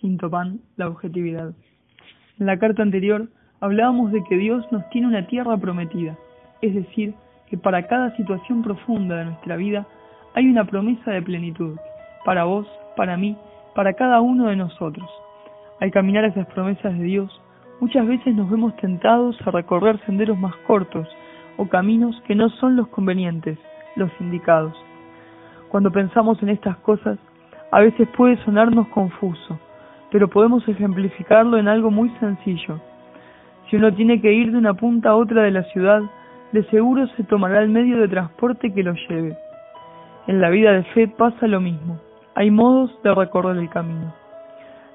Quinto pan, la objetividad. En la carta anterior hablábamos de que Dios nos tiene una tierra prometida, es decir, que para cada situación profunda de nuestra vida hay una promesa de plenitud, para vos, para mí, para cada uno de nosotros. Al caminar esas promesas de Dios, muchas veces nos vemos tentados a recorrer senderos más cortos o caminos que no son los convenientes, los indicados. Cuando pensamos en estas cosas, a veces puede sonarnos confuso, pero podemos ejemplificarlo en algo muy sencillo. Si uno tiene que ir de una punta a otra de la ciudad, de seguro se tomará el medio de transporte que lo lleve. En la vida de fe pasa lo mismo. Hay modos de recorrer el camino.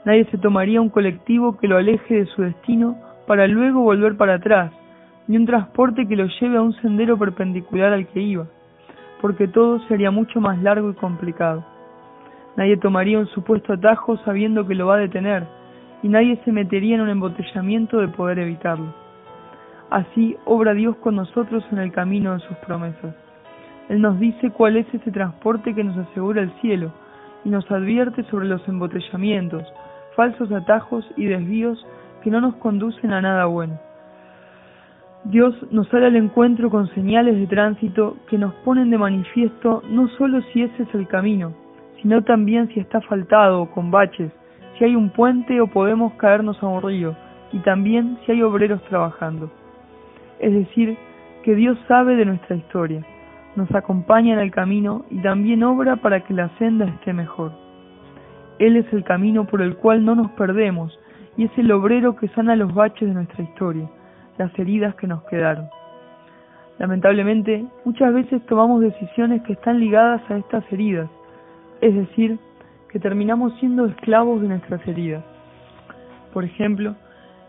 Nadie se tomaría un colectivo que lo aleje de su destino para luego volver para atrás, ni un transporte que lo lleve a un sendero perpendicular al que iba, porque todo sería mucho más largo y complicado. Nadie tomaría un supuesto atajo sabiendo que lo va a detener, y nadie se metería en un embotellamiento de poder evitarlo. Así obra Dios con nosotros en el camino de sus promesas. Él nos dice cuál es ese transporte que nos asegura el cielo, y nos advierte sobre los embotellamientos, falsos atajos y desvíos que no nos conducen a nada bueno. Dios nos sale al encuentro con señales de tránsito que nos ponen de manifiesto no solo si ese es el camino, sino también si está faltado o con baches, si hay un puente o podemos caernos a un río, y también si hay obreros trabajando. Es decir, que Dios sabe de nuestra historia, nos acompaña en el camino y también obra para que la senda esté mejor. Él es el camino por el cual no nos perdemos y es el obrero que sana los baches de nuestra historia, las heridas que nos quedaron. Lamentablemente, muchas veces tomamos decisiones que están ligadas a estas heridas es decir, que terminamos siendo esclavos de nuestras heridas. Por ejemplo,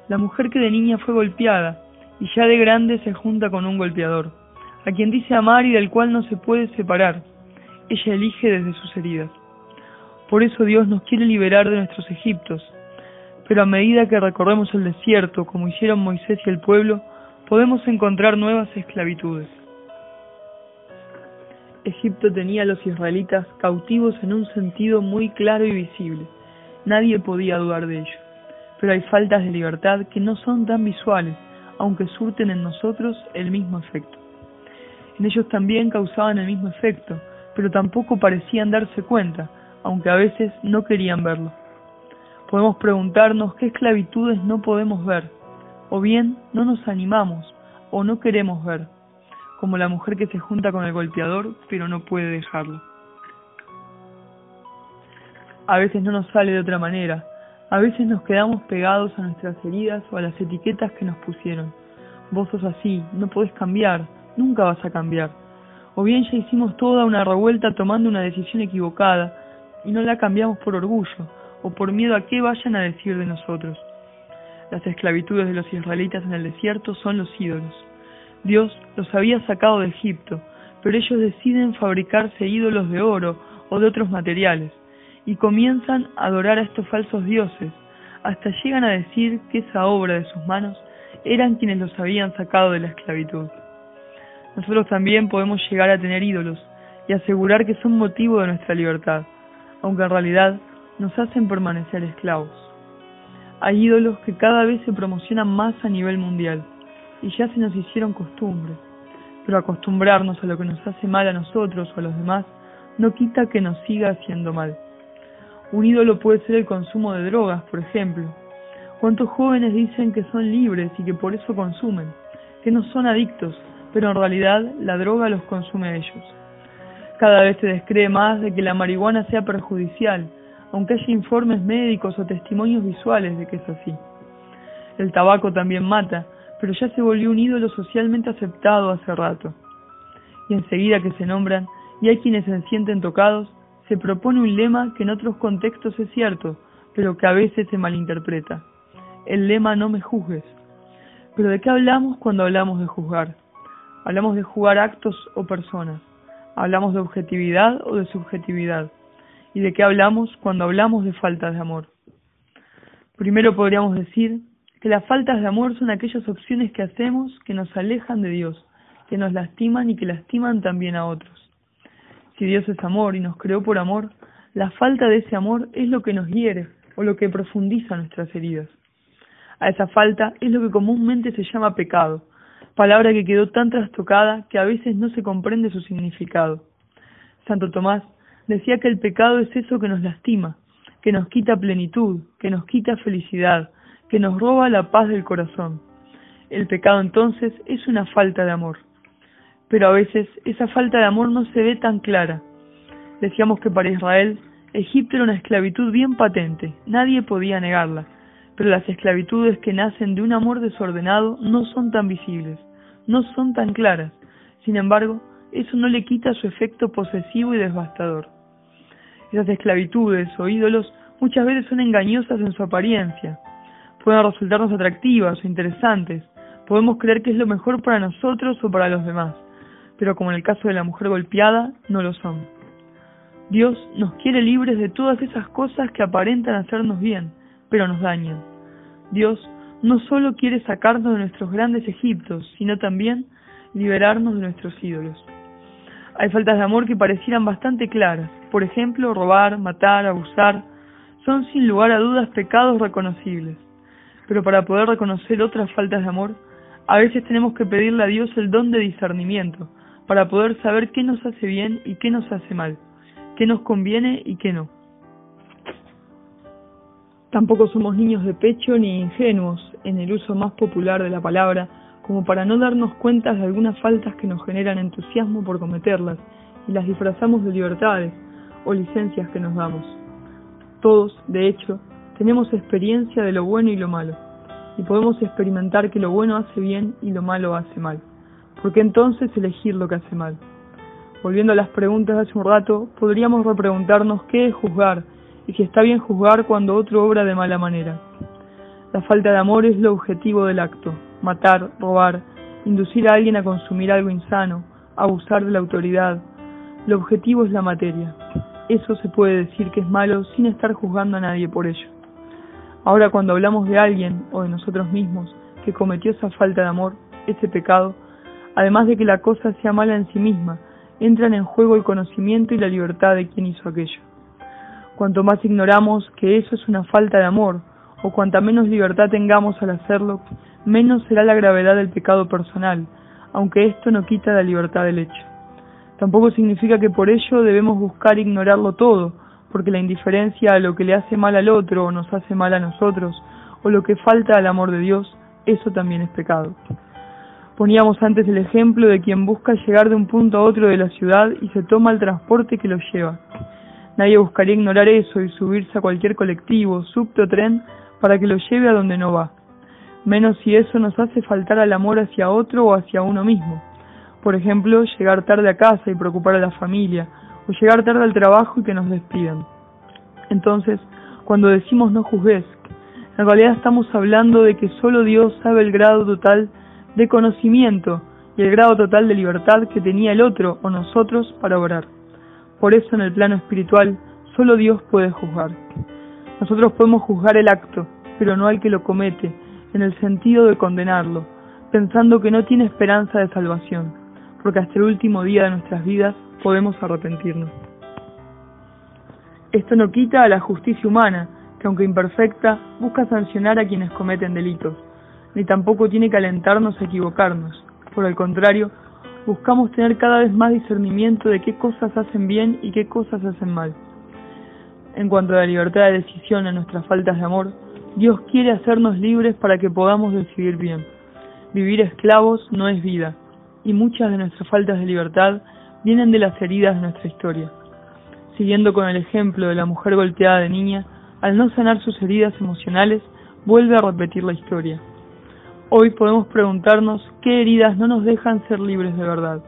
la mujer que de niña fue golpeada y ya de grande se junta con un golpeador, a quien dice amar y del cual no se puede separar. Ella elige desde sus heridas. Por eso Dios nos quiere liberar de nuestros Egiptos, pero a medida que recorremos el desierto, como hicieron Moisés y el pueblo, podemos encontrar nuevas esclavitudes. Egipto tenía a los israelitas cautivos en un sentido muy claro y visible. Nadie podía dudar de ello. Pero hay faltas de libertad que no son tan visuales, aunque surten en nosotros el mismo efecto. En ellos también causaban el mismo efecto, pero tampoco parecían darse cuenta, aunque a veces no querían verlo. Podemos preguntarnos qué esclavitudes no podemos ver, o bien no nos animamos o no queremos ver como la mujer que se junta con el golpeador pero no puede dejarlo. A veces no nos sale de otra manera, a veces nos quedamos pegados a nuestras heridas o a las etiquetas que nos pusieron. Vos sos así, no podés cambiar, nunca vas a cambiar. O bien ya hicimos toda una revuelta tomando una decisión equivocada y no la cambiamos por orgullo o por miedo a qué vayan a decir de nosotros. Las esclavitudes de los israelitas en el desierto son los ídolos. Dios los había sacado de Egipto, pero ellos deciden fabricarse ídolos de oro o de otros materiales, y comienzan a adorar a estos falsos dioses, hasta llegan a decir que esa obra de sus manos eran quienes los habían sacado de la esclavitud. Nosotros también podemos llegar a tener ídolos y asegurar que son motivo de nuestra libertad, aunque en realidad nos hacen permanecer esclavos. Hay ídolos que cada vez se promocionan más a nivel mundial, y ya se nos hicieron costumbre. Pero acostumbrarnos a lo que nos hace mal a nosotros o a los demás no quita que nos siga haciendo mal. Un ídolo puede ser el consumo de drogas, por ejemplo. ¿Cuántos jóvenes dicen que son libres y que por eso consumen? Que no son adictos, pero en realidad la droga los consume a ellos. Cada vez se descree más de que la marihuana sea perjudicial, aunque haya informes médicos o testimonios visuales de que es así. El tabaco también mata, pero ya se volvió un ídolo socialmente aceptado hace rato. Y enseguida que se nombran, y hay quienes se sienten tocados, se propone un lema que en otros contextos es cierto, pero que a veces se malinterpreta. El lema no me juzgues. Pero ¿de qué hablamos cuando hablamos de juzgar? Hablamos de jugar actos o personas. Hablamos de objetividad o de subjetividad. ¿Y de qué hablamos cuando hablamos de falta de amor? Primero podríamos decir que las faltas de amor son aquellas opciones que hacemos que nos alejan de Dios, que nos lastiman y que lastiman también a otros. Si Dios es amor y nos creó por amor, la falta de ese amor es lo que nos hiere, o lo que profundiza nuestras heridas. A esa falta es lo que comúnmente se llama pecado, palabra que quedó tan trastocada que a veces no se comprende su significado. Santo Tomás decía que el pecado es eso que nos lastima, que nos quita plenitud, que nos quita felicidad, que nos roba la paz del corazón. El pecado entonces es una falta de amor. Pero a veces esa falta de amor no se ve tan clara. Decíamos que para Israel Egipto era una esclavitud bien patente, nadie podía negarla, pero las esclavitudes que nacen de un amor desordenado no son tan visibles, no son tan claras. Sin embargo, eso no le quita su efecto posesivo y devastador. Esas esclavitudes o ídolos muchas veces son engañosas en su apariencia. Pueden resultarnos atractivas o interesantes. Podemos creer que es lo mejor para nosotros o para los demás, pero como en el caso de la mujer golpeada, no lo son. Dios nos quiere libres de todas esas cosas que aparentan hacernos bien, pero nos dañan. Dios no solo quiere sacarnos de nuestros grandes Egiptos, sino también liberarnos de nuestros ídolos. Hay faltas de amor que parecieran bastante claras, por ejemplo, robar, matar, abusar, son sin lugar a dudas pecados reconocibles. Pero para poder reconocer otras faltas de amor, a veces tenemos que pedirle a Dios el don de discernimiento, para poder saber qué nos hace bien y qué nos hace mal, qué nos conviene y qué no. Tampoco somos niños de pecho ni ingenuos en el uso más popular de la palabra, como para no darnos cuenta de algunas faltas que nos generan entusiasmo por cometerlas y las disfrazamos de libertades o licencias que nos damos. Todos, de hecho, tenemos experiencia de lo bueno y lo malo, y podemos experimentar que lo bueno hace bien y lo malo hace mal. ¿Por qué entonces elegir lo que hace mal? Volviendo a las preguntas de hace un rato, podríamos repreguntarnos qué es juzgar, y si está bien juzgar cuando otro obra de mala manera. La falta de amor es lo objetivo del acto, matar, robar, inducir a alguien a consumir algo insano, abusar de la autoridad. Lo objetivo es la materia. Eso se puede decir que es malo sin estar juzgando a nadie por ello. Ahora cuando hablamos de alguien o de nosotros mismos que cometió esa falta de amor, ese pecado, además de que la cosa sea mala en sí misma, entran en juego el conocimiento y la libertad de quien hizo aquello. Cuanto más ignoramos que eso es una falta de amor, o cuanta menos libertad tengamos al hacerlo, menos será la gravedad del pecado personal, aunque esto no quita la libertad del hecho. Tampoco significa que por ello debemos buscar ignorarlo todo, porque la indiferencia a lo que le hace mal al otro o nos hace mal a nosotros, o lo que falta al amor de Dios, eso también es pecado. Poníamos antes el ejemplo de quien busca llegar de un punto a otro de la ciudad y se toma el transporte que lo lleva. Nadie buscaría ignorar eso y subirse a cualquier colectivo, subte o tren para que lo lleve a donde no va. Menos si eso nos hace faltar al amor hacia otro o hacia uno mismo. Por ejemplo, llegar tarde a casa y preocupar a la familia, o llegar tarde al trabajo y que nos despidan. Entonces, cuando decimos no juzgues, en realidad estamos hablando de que solo Dios sabe el grado total de conocimiento y el grado total de libertad que tenía el otro o nosotros para orar. Por eso en el plano espiritual solo Dios puede juzgar. Nosotros podemos juzgar el acto, pero no al que lo comete, en el sentido de condenarlo, pensando que no tiene esperanza de salvación, porque hasta el último día de nuestras vidas podemos arrepentirnos. Esto no quita a la justicia humana, que aunque imperfecta, busca sancionar a quienes cometen delitos, ni tampoco tiene que alentarnos a equivocarnos. Por el contrario, buscamos tener cada vez más discernimiento de qué cosas hacen bien y qué cosas hacen mal. En cuanto a la libertad de decisión en nuestras faltas de amor, Dios quiere hacernos libres para que podamos decidir bien. Vivir esclavos no es vida, y muchas de nuestras faltas de libertad vienen de las heridas de nuestra historia. Siguiendo con el ejemplo de la mujer golpeada de niña, al no sanar sus heridas emocionales, vuelve a repetir la historia. Hoy podemos preguntarnos qué heridas no nos dejan ser libres de verdad.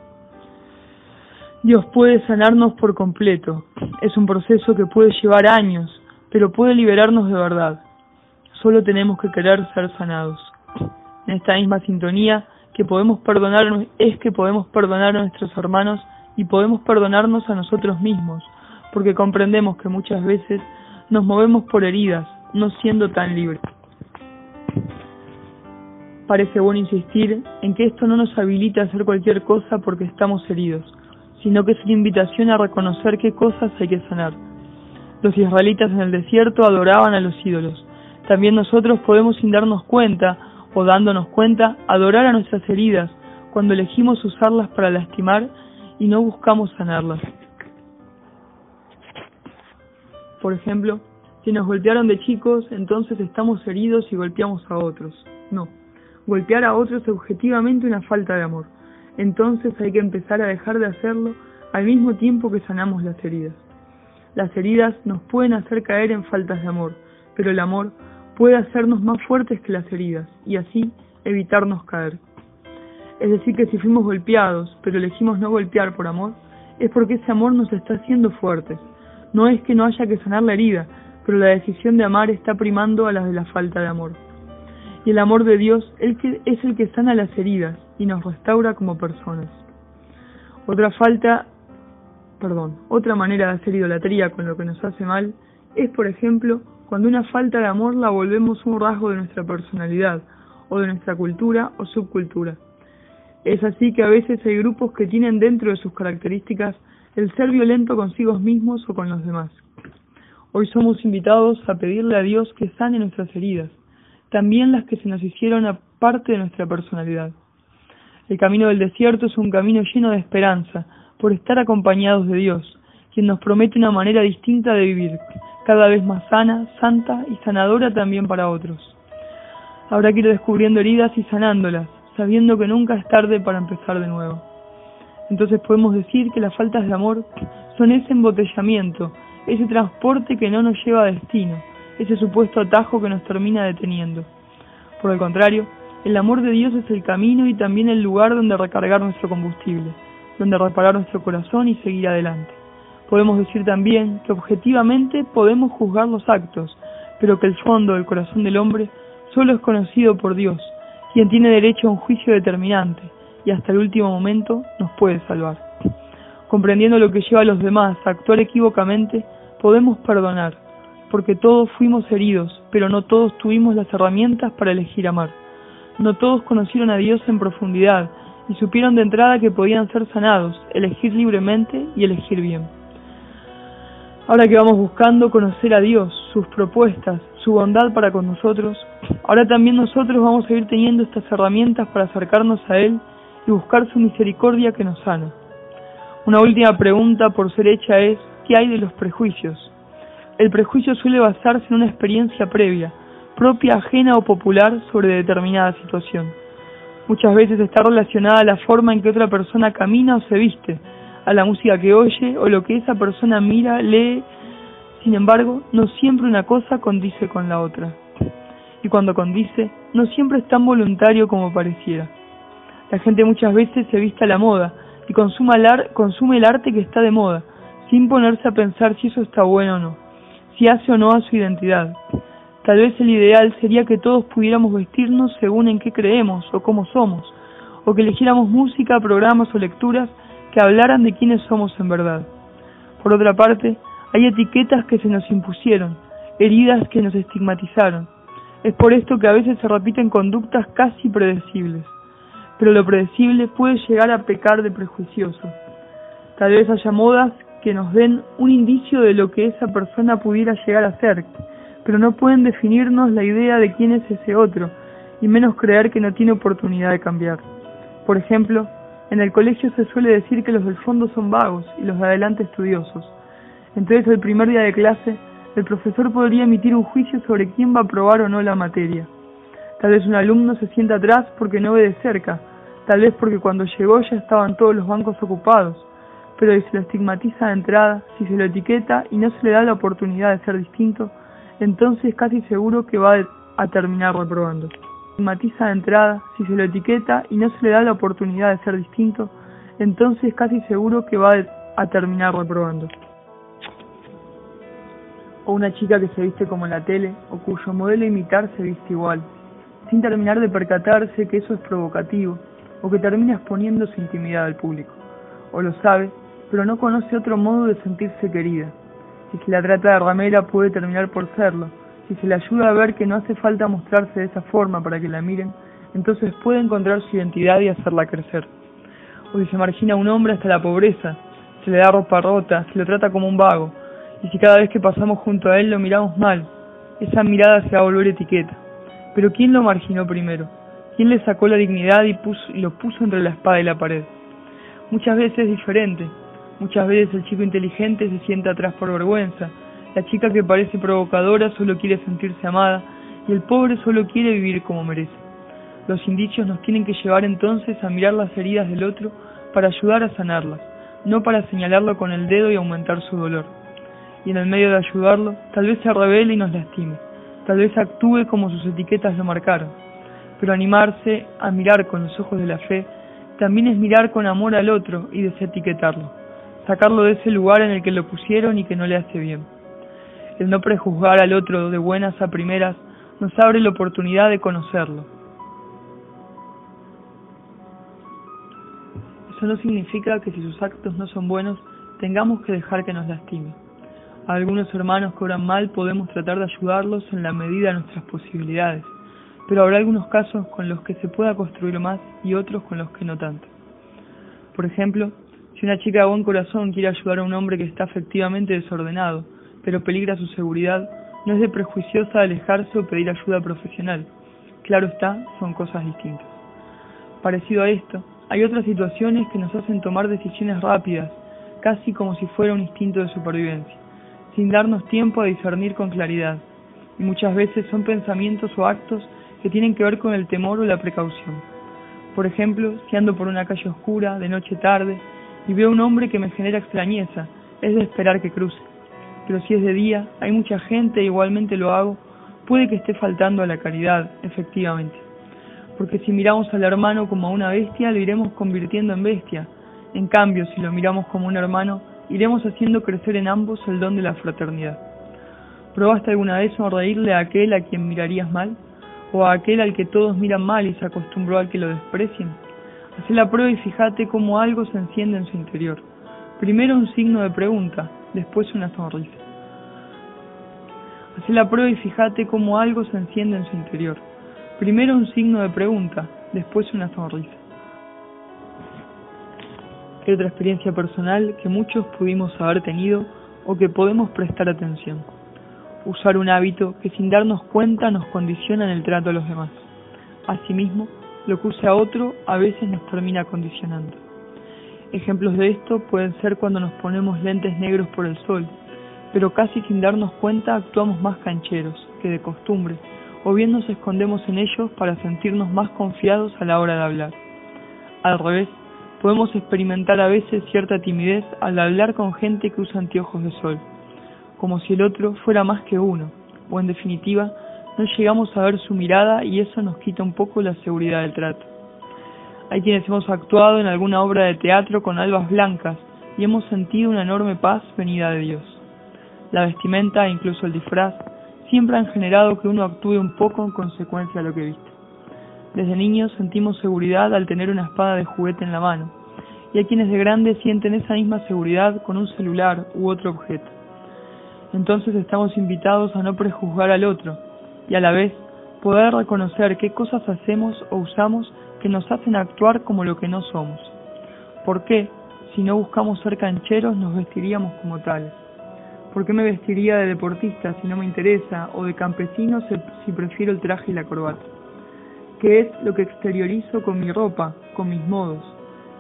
Dios puede sanarnos por completo. Es un proceso que puede llevar años, pero puede liberarnos de verdad. Solo tenemos que querer ser sanados. En esta misma sintonía que podemos perdonar es que podemos perdonar a nuestros hermanos y podemos perdonarnos a nosotros mismos, porque comprendemos que muchas veces nos movemos por heridas, no siendo tan libres parece bueno insistir en que esto no nos habilita a hacer cualquier cosa porque estamos heridos, sino que es una invitación a reconocer qué cosas hay que sanar. Los israelitas en el desierto adoraban a los ídolos. También nosotros podemos sin darnos cuenta o dándonos cuenta adorar a nuestras heridas cuando elegimos usarlas para lastimar y no buscamos sanarlas. Por ejemplo, si nos golpearon de chicos, entonces estamos heridos y golpeamos a otros. No, golpear a otros es objetivamente una falta de amor. Entonces hay que empezar a dejar de hacerlo al mismo tiempo que sanamos las heridas. Las heridas nos pueden hacer caer en faltas de amor, pero el amor puede hacernos más fuertes que las heridas y así evitarnos caer. Es decir, que si fuimos golpeados, pero elegimos no golpear por amor, es porque ese amor nos está haciendo fuertes. No es que no haya que sanar la herida, pero la decisión de amar está primando a las de la falta de amor. Y el amor de Dios es el que sana las heridas y nos restaura como personas. Otra falta, perdón, otra manera de hacer idolatría con lo que nos hace mal es, por ejemplo, cuando una falta de amor la volvemos un rasgo de nuestra personalidad, o de nuestra cultura o subcultura. Es así que a veces hay grupos que tienen dentro de sus características el ser violento consigo mismos o con los demás. Hoy somos invitados a pedirle a Dios que sane nuestras heridas, también las que se nos hicieron a parte de nuestra personalidad. El camino del desierto es un camino lleno de esperanza, por estar acompañados de Dios, quien nos promete una manera distinta de vivir, cada vez más sana, santa y sanadora también para otros. Habrá que ir descubriendo heridas y sanándolas, sabiendo que nunca es tarde para empezar de nuevo. Entonces podemos decir que las faltas de amor son ese embotellamiento, ese transporte que no nos lleva a destino, ese supuesto atajo que nos termina deteniendo. Por el contrario, el amor de Dios es el camino y también el lugar donde recargar nuestro combustible, donde reparar nuestro corazón y seguir adelante. Podemos decir también que objetivamente podemos juzgar los actos, pero que el fondo del corazón del hombre solo es conocido por Dios, quien tiene derecho a un juicio determinante y hasta el último momento nos puede salvar. Comprendiendo lo que lleva a los demás a actuar equivocamente, podemos perdonar, porque todos fuimos heridos, pero no todos tuvimos las herramientas para elegir amar. No todos conocieron a Dios en profundidad y supieron de entrada que podían ser sanados, elegir libremente y elegir bien. Ahora que vamos buscando conocer a Dios, sus propuestas, su bondad para con nosotros, ahora también nosotros vamos a ir teniendo estas herramientas para acercarnos a Él y buscar su misericordia que nos sana. Una última pregunta por ser hecha es, ¿qué hay de los prejuicios? El prejuicio suele basarse en una experiencia previa, propia, ajena o popular sobre determinada situación. Muchas veces está relacionada a la forma en que otra persona camina o se viste, a la música que oye o lo que esa persona mira, lee. Sin embargo, no siempre una cosa condice con la otra. Y cuando condice, no siempre es tan voluntario como pareciera. La gente muchas veces se viste a la moda y consume el, arte que está de moda, sin ponerse a pensar si eso está bueno o no, si hace o no a su identidad. Tal vez el ideal sería que todos pudiéramos vestirnos según en qué creemos o cómo somos, o que eligiéramos música, programas o lecturas que hablaran de quiénes somos en verdad. Por otra parte, hay etiquetas que se nos impusieron, heridas que nos estigmatizaron. Es por esto que a veces se repiten conductas casi predecibles. Pero lo predecible puede llegar a pecar de prejuicioso. Tal vez haya modas que nos den un indicio de lo que esa persona pudiera llegar a ser, pero no pueden definirnos la idea de quién es ese otro, y menos creer que no tiene oportunidad de cambiar. Por ejemplo, en el colegio se suele decir que los del fondo son vagos y los de adelante estudiosos. Entonces el primer día de clase, el profesor podría emitir un juicio sobre quién va a aprobar o no la materia. Tal vez un alumno se sienta atrás porque no ve de cerca, tal vez porque cuando llegó ya estaban todos los bancos ocupados, pero si se lo estigmatiza de entrada, si se lo etiqueta y no se le da la oportunidad de ser distinto, entonces casi estigmatiza de entrada, si se lo etiqueta y no se le da la oportunidad de ser distinto, entonces casi seguro que va a terminar reprobando. O una chica que se viste como en la tele, o cuyo modelo imitar se viste igual, sin terminar de percatarse que eso es provocativo, o que termina exponiendo su intimidad al público. O lo sabe, pero no conoce otro modo de sentirse querida. Si se la trata de ramera puede terminar por serlo, si se le ayuda a ver que no hace falta mostrarse de esa forma para que la miren, entonces puede encontrar su identidad y hacerla crecer. O si se margina a un hombre hasta la pobreza, se le da ropa rota, se lo trata como un vago, Y si cada vez que pasamos junto a él lo miramos mal, esa mirada se va a volver etiqueta. Pero ¿quién lo marginó primero? ¿Quién le sacó la dignidad y, puso, y lo puso entre la espada y la pared? Muchas veces es diferente. Muchas veces el chico inteligente se sienta atrás por vergüenza. La chica que parece provocadora solo quiere sentirse amada y el pobre solo quiere vivir como merece. Los indicios nos tienen que llevar entonces a mirar las heridas del otro para ayudar a sanarlas, no para señalarlo con el dedo y aumentar su dolor. Y en el medio de ayudarlo, tal vez se revele y nos lastime, tal vez actúe como sus etiquetas lo marcaron. Pero animarse a mirar con los ojos de la fe también es mirar con amor al otro y desetiquetarlo, sacarlo de ese lugar en el que lo pusieron y que no le hace bien. El no prejuzgar al otro de buenas a primeras nos abre la oportunidad de conocerlo. Eso no significa que si sus actos no son buenos tengamos que dejar que nos lastime. Algunos hermanos que oran mal podemos tratar de ayudarlos en la medida de nuestras posibilidades, pero habrá algunos casos con los que se pueda construir más y otros con los que no tanto. Por ejemplo, si una chica de buen corazón quiere ayudar a un hombre que está efectivamente desordenado, pero peligra su seguridad, no es de prejuiciosa alejarse o pedir ayuda profesional. Claro está, son cosas distintas. Parecido a esto, hay otras situaciones que nos hacen tomar decisiones rápidas, casi como si fuera un instinto de supervivencia, sin darnos tiempo a discernir con claridad. Y muchas veces son pensamientos o actos que tienen que ver con el temor o la precaución. Por ejemplo, si ando por una calle oscura, de noche tarde, y veo un hombre que me genera extrañeza, es de esperar que cruce pero si es de día, hay mucha gente, igualmente lo hago, puede que esté faltando a la caridad, efectivamente. Porque si miramos al hermano como a una bestia, lo iremos convirtiendo en bestia. En cambio, si lo miramos como un hermano, iremos haciendo crecer en ambos el don de la fraternidad. ¿Probaste alguna vez sonreírle a aquel a quien mirarías mal? ¿O a aquel al que todos miran mal y se acostumbró al que lo desprecien? Haz la prueba y fíjate cómo algo se enciende en su interior. Primero un signo de pregunta, después una sonrisa. Haz la prueba y fíjate cómo algo se enciende en su interior. Primero un signo de pregunta, después una sonrisa. Hay otra experiencia personal que muchos pudimos haber tenido o que podemos prestar atención. Usar un hábito que sin darnos cuenta nos condiciona en el trato a los demás. Asimismo, lo que usa otro a veces nos termina condicionando. Ejemplos de esto pueden ser cuando nos ponemos lentes negros por el sol, pero casi sin darnos cuenta actuamos más cancheros que de costumbre, o bien nos escondemos en ellos para sentirnos más confiados a la hora de hablar. Al revés, podemos experimentar a veces cierta timidez al hablar con gente que usa anteojos de sol, como si el otro fuera más que uno, o en definitiva, no llegamos a ver su mirada y eso nos quita un poco la seguridad del trato. Hay quienes hemos actuado en alguna obra de teatro con albas blancas y hemos sentido una enorme paz venida de Dios. La vestimenta e incluso el disfraz siempre han generado que uno actúe un poco en consecuencia de lo que viste. Desde niños sentimos seguridad al tener una espada de juguete en la mano, y hay quienes de grandes sienten esa misma seguridad con un celular u otro objeto. Entonces estamos invitados a no prejuzgar al otro, y a la vez poder reconocer qué cosas hacemos o usamos que nos hacen actuar como lo que no somos. ¿Por qué, si no buscamos ser cancheros, nos vestiríamos como tales? ¿Por qué me vestiría de deportista si no me interesa o de campesino si prefiero el traje y la corbata? ¿Qué es lo que exteriorizo con mi ropa, con mis modos?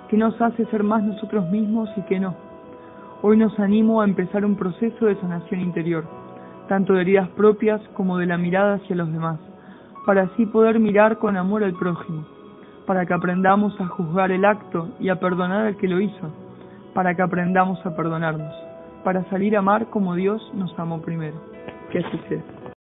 ¿Qué nos hace ser más nosotros mismos y qué no? Hoy nos animo a empezar un proceso de sanación interior, tanto de heridas propias como de la mirada hacia los demás, para así poder mirar con amor al prójimo para que aprendamos a juzgar el acto y a perdonar al que lo hizo, para que aprendamos a perdonarnos, para salir a amar como Dios nos amó primero. Que así sea.